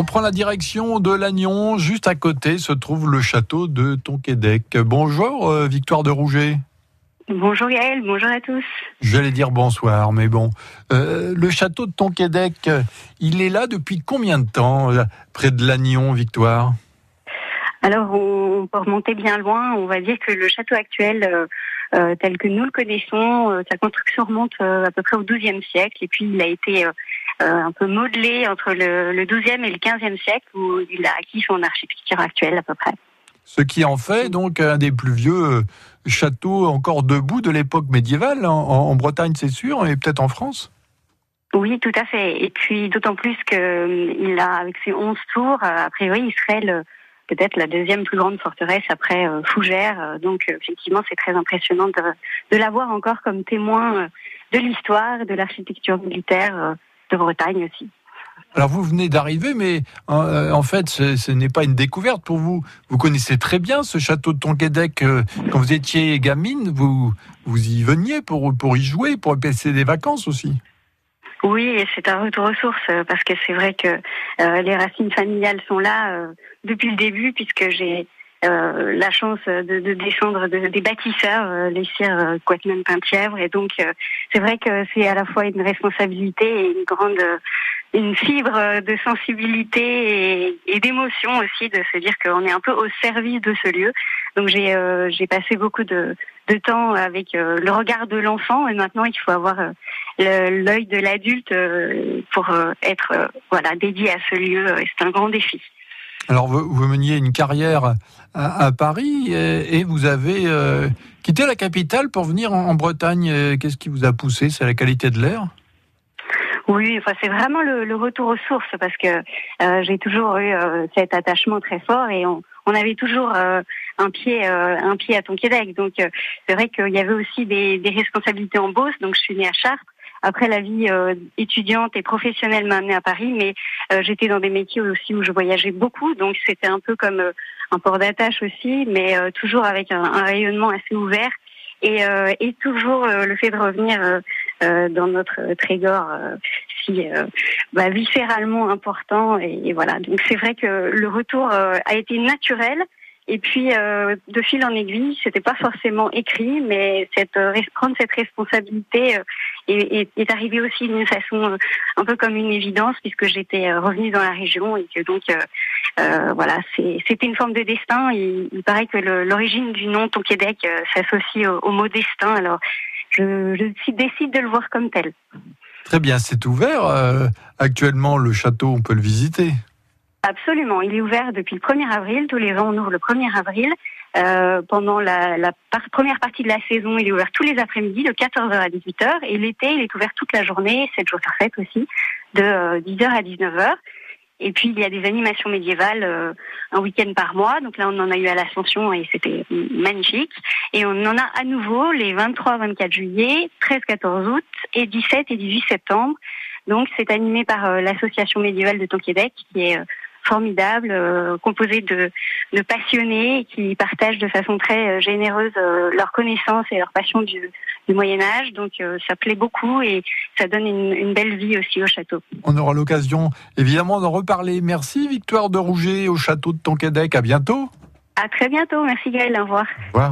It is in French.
On prend la direction de Lannion. Juste à côté se trouve le château de Tonquédec. Bonjour, euh, Victoire de Rouget. Bonjour Gaël, bonjour à tous. J'allais dire bonsoir, mais bon. Euh, le château de Tonquédec, il est là depuis combien de temps, euh, près de Lannion, Victoire? Alors, on peut remonter bien loin. On va dire que le château actuel, euh, tel que nous le connaissons, sa construction remonte à peu près au XIIe siècle. Et puis, il a été un peu modelé entre le, le XIIe et le XVe siècle, où il a acquis son architecture actuelle à peu près. Ce qui en fait donc un des plus vieux euh, châteaux encore debout de l'époque médiévale, en, en Bretagne c'est sûr, et peut-être en France Oui, tout à fait. Et puis d'autant plus qu'il a, avec ses 11 tours, a priori, il serait le, peut-être la deuxième plus grande forteresse après euh, Fougères. Donc effectivement, c'est très impressionnant de, de l'avoir encore comme témoin de l'histoire, de l'architecture militaire de Bretagne aussi. Alors vous venez d'arriver, mais euh, en fait, ce, n'est pas une découverte pour vous. Vous connaissez très bien ce château de Tonquédec. Euh, quand vous étiez gamine, vous, vous y veniez pour, pour y jouer, pour passer des vacances aussi. Oui, c'est un retour aux sources euh, parce que c'est vrai que les racines familiales sont là depuis le début puisque j'ai euh, la chance de, de descendre de, des bâtisseurs, euh, les sires euh, Quatman Pintièvre. Et donc, euh, c'est vrai que c'est à la fois une responsabilité et une grande, une fibre de sensibilité et, et d'émotion aussi de se dire qu'on est un peu au service de ce lieu. Donc, j'ai j'ai passé beaucoup de, de temps avec le regard de l'enfant et maintenant il faut avoir l'œil de l'adulte pour être voilà dédié à ce lieu. C'est un grand défi. Alors, vous, vous, meniez une carrière à, Paris et, vous avez euh, quitté la capitale pour venir en, Bretagne. Euh, qu'est-ce qui vous a poussé? C'est la qualité de l'air? Oui, enfin c'est vraiment le, retour aux sources parce que euh, j'ai toujours eu cet attachement très fort et on, avait toujours un pied un pied à Tonquédec. Donc c'est vrai qu'il y avait aussi des, des responsabilités en Beauce. Donc je suis née à Chartres. Après, la vie euh, étudiante et professionnelle m'a amenée à Paris, mais euh, j'étais dans des métiers aussi où je voyageais beaucoup, donc c'était un peu comme euh, un port d'attache aussi, mais toujours avec un, un, rayonnement assez ouvert et, et toujours le fait de revenir dans notre Trégor si bah, viscéralement important et, et voilà. Donc c'est vrai que le retour a été naturel. Et puis, euh, de fil en aiguille, c'était pas forcément écrit, mais cette, prendre cette responsabilité est, est, arrivé aussi d'une façon euh, un peu comme une évidence puisque j'étais euh, revenue dans la région et que donc euh, euh voilà c'était une forme de destin. Il, paraît que l'origine du nom Tonquédec s'associe au, au, mot destin. Alors je décide de le voir comme tel. Très bien, c'est ouvert. actuellement, le château, on peut le visiter. Absolument, il est ouvert depuis le 1er avril. Tous les ans, on ouvre le 1er avril. Euh, pendant la, la première partie de la saison, il est ouvert tous les après-midi de 14h à 18h et l'été, il est ouvert toute la journée, 7 jours sur 7 aussi, de 10h euh, à 19h. Et puis il y a des animations médiévales euh, un week-end par mois. Donc là, on en a eu à l'Ascension et c'était magnifique. Et on en a à nouveau les 23-24 juillet, 13-14 août et 17 et 18 septembre. Donc c'est animé par l'association médiévale de Tonquédec qui est formidable, euh, composé de, de, passionnés qui partagent de façon très euh, généreuse euh, leur connaissance et leur passion du, du Moyen Âge. Donc ça plaît beaucoup et ça donne une, une, belle vie aussi au château. On aura l'occasion évidemment d'en reparler. Merci Victoire de Rouget au château de Tonquédec. À bientôt. À très bientôt. Merci Gaël. Au revoir. Au revoir.